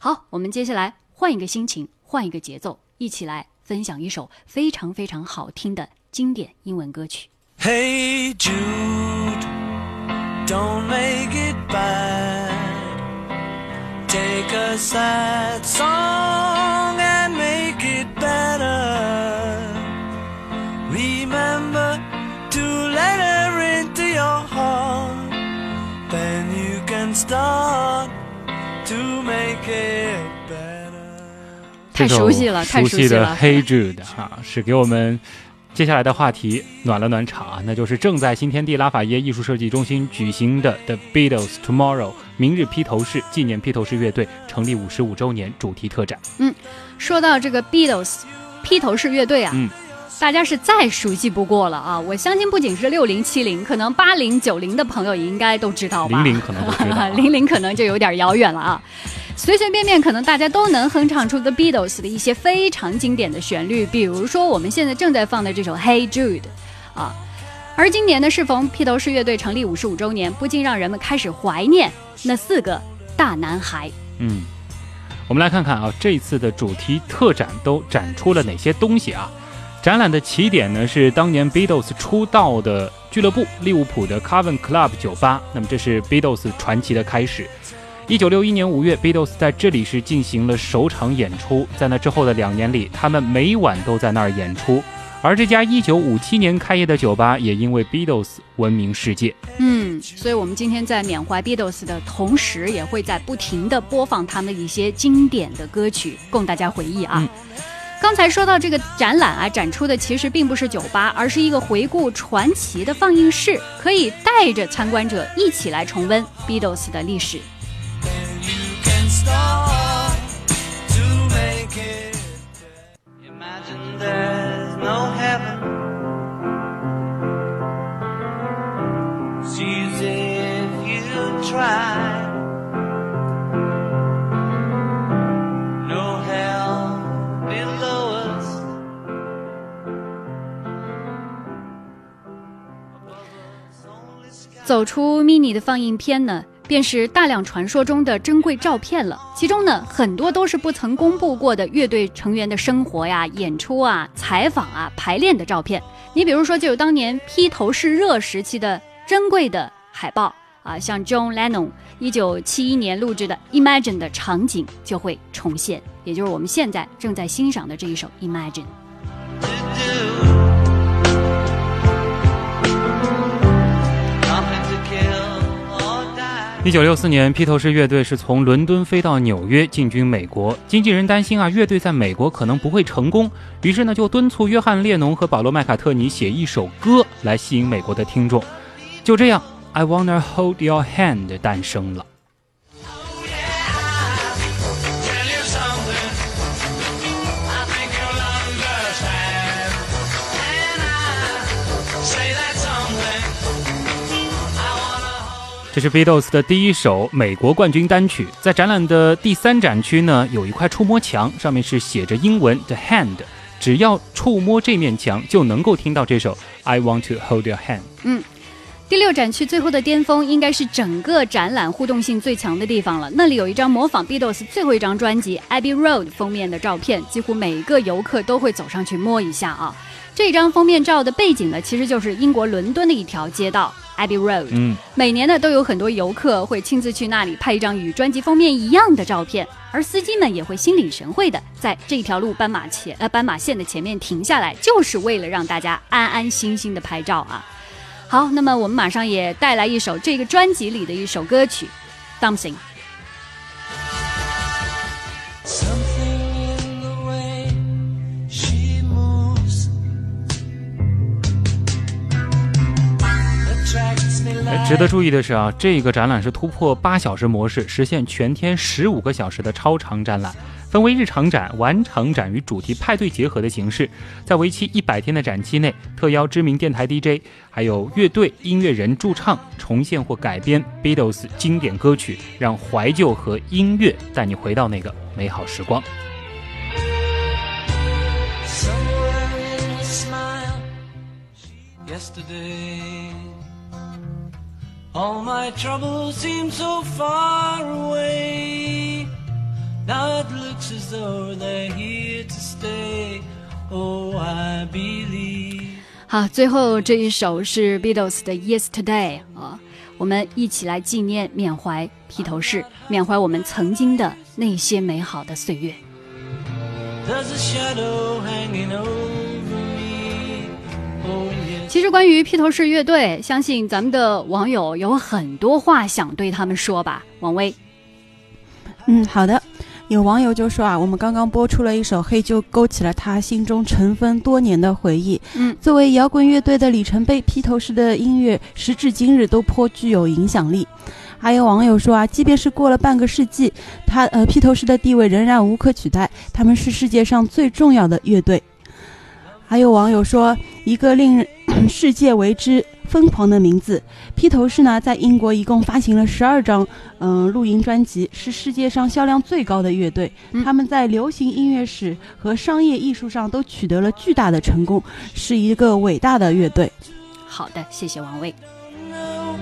好，我们接下来换一个心情，换一个节奏，一起来分享一首非常非常好听的经典英文歌曲。Hey Jude, don't make it bad. Take a sad song and make it better. Remember to let her into your heart. Then you can start 太熟悉了，太熟悉的熟悉了。Hey Jude 啊，是给我们接下来的话题暖了暖场啊，那就是正在新天地拉法耶艺术设计中心举行的 The Beatles Tomorrow 明日披头士纪念披头士乐队成立五十五周年主题特展。嗯说到这个 Beatles 披头士乐队啊，嗯大家是再熟悉不过了啊！我相信不仅是六零七零，可能八零九零的朋友也应该都知道吧。零零可能 零零可能就有点遥远了啊。随随便便可能大家都能哼唱出 The Beatles 的一些非常经典的旋律，比如说我们现在正在放的这首《Hey Jude》啊。而今年呢，适逢披头士乐队成立五十五周年，不禁让人们开始怀念那四个大男孩。嗯，我们来看看啊，这一次的主题特展都展出了哪些东西啊？展览的起点呢是当年 Beatles 出道的俱乐部利物浦的 Cavern Club 酒吧，那么这是 Beatles 传奇的开始。一九六一年五月，Beatles 在这里是进行了首场演出，在那之后的两年里，他们每晚都在那儿演出。而这家一九五七年开业的酒吧也因为 Beatles 闻名世界。嗯，所以我们今天在缅怀 Beatles 的同时，也会在不停的播放他们一些经典的歌曲，供大家回忆啊。嗯刚才说到这个展览啊，展出的其实并不是酒吧，而是一个回顾传奇的放映室，可以带着参观者一起来重温 Beatles 的历史。Then 走出 mini 的放映片呢，便是大量传说中的珍贵照片了。其中呢，很多都是不曾公布过的乐队成员的生活呀、演出啊、采访啊、排练的照片。你比如说，就有当年披头士热时期的珍贵的海报啊，像 John Lennon 一九七一年录制的《Imagine》的场景就会重现，也就是我们现在正在欣赏的这一首《Imagine》。一九六四年，披头士乐队是从伦敦飞到纽约进军美国。经纪人担心啊，乐队在美国可能不会成功，于是呢就敦促约翰列侬和保罗麦卡特尼写一首歌来吸引美国的听众。就这样，《I Wanna Hold Your Hand》诞生了。这是 Beatles 的第一首美国冠军单曲。在展览的第三展区呢，有一块触摸墙，上面是写着英文 “The Hand”，只要触摸这面墙，就能够听到这首《I Want to Hold Your Hand》。嗯第六展区最后的巅峰应该是整个展览互动性最强的地方了。那里有一张模仿 Beatles 最后一张专辑《Abbey Road》封面的照片，几乎每个游客都会走上去摸一下啊。这张封面照的背景呢，其实就是英国伦敦的一条街道 Abbey Road。嗯，每年呢，都有很多游客会亲自去那里拍一张与专辑封面一样的照片，而司机们也会心领神会的在这条路斑马前呃斑马线的前面停下来，就是为了让大家安安心心的拍照啊。好，那么我们马上也带来一首这个专辑里的一首歌曲《。Something 值得注意的是啊，这个展览是突破八小时模式，实现全天十五个小时的超长展览，分为日常展、晚场展与主题派对结合的形式。在为期一百天的展期内，特邀知名电台 DJ，还有乐队、音乐人驻唱，重现或改编 Beatles 经典歌曲，让怀旧和音乐带你回到那个美好时光。Yesterday, all my troubles seem so far away. Now it looks as though they're here to stay. Oh, I believe. 好，最后这一首是 Beatles 的 Yesterday 啊，我们一起来纪念、缅怀披头士，缅怀我们曾经的那些美好的岁月。There's a shadow hanging over me. Oh, yes. 其实关于披头士乐队，相信咱们的网友有很多话想对他们说吧，王威。嗯，好的。有网友就说啊，我们刚刚播出了一首《黑》，就勾起了他心中尘封多年的回忆。嗯，作为摇滚乐队的里程碑，披头士的音乐时至今日都颇具有影响力。还有网友说啊，即便是过了半个世纪，他呃披头士的地位仍然无可取代，他们是世界上最重要的乐队。还有网友说，一个令人 世界为之疯狂的名字，披头士呢，在英国一共发行了十二张嗯、呃录音专辑，是世界上销量最高的乐队。嗯他们在流行音乐史和商业艺术上都取得了巨大的成功，是一个伟大的乐队。好的，谢谢王卫。No,